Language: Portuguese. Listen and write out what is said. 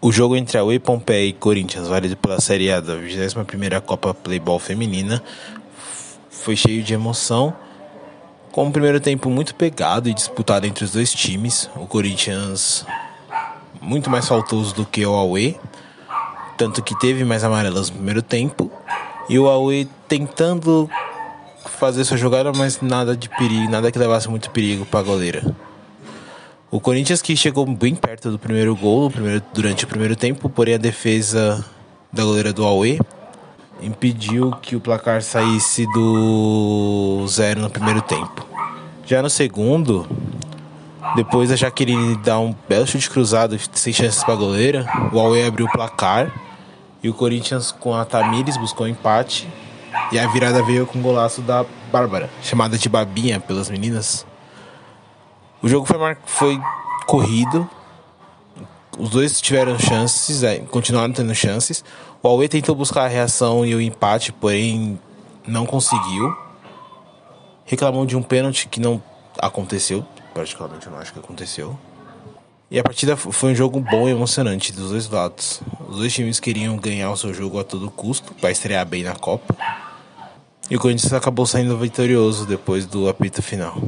O jogo entre a UE Pompeia e Corinthians, válido pela Série A da 21ª Copa Playball Feminina, foi cheio de emoção, com um primeiro tempo muito pegado e disputado entre os dois times. O Corinthians muito mais faltoso do que o Aue, tanto que teve mais amarelas no primeiro tempo, e o Aue tentando fazer sua jogada, mas nada de perigo, nada que levasse muito perigo para a goleira. O Corinthians que chegou bem perto do primeiro gol primeiro, durante o primeiro tempo, porém a defesa da goleira do Aue impediu que o placar saísse do zero no primeiro tempo. Já no segundo, depois da Jaqueline dar um belo chute cruzado sem chances para a goleira, o Aue abriu o placar e o Corinthians com a Tamires buscou um empate e a virada veio com o golaço da Bárbara, chamada de Babinha pelas meninas. O jogo foi, mar... foi corrido. Os dois tiveram chances, é, continuaram tendo chances. O Aue tentou buscar a reação e o empate, porém não conseguiu. Reclamou de um pênalti que não aconteceu. Particularmente eu não acho que aconteceu. E a partida foi um jogo bom e emocionante dos dois lados. Os dois times queriam ganhar o seu jogo a todo custo para estrear bem na Copa. E o Corinthians acabou saindo vitorioso depois do apito final.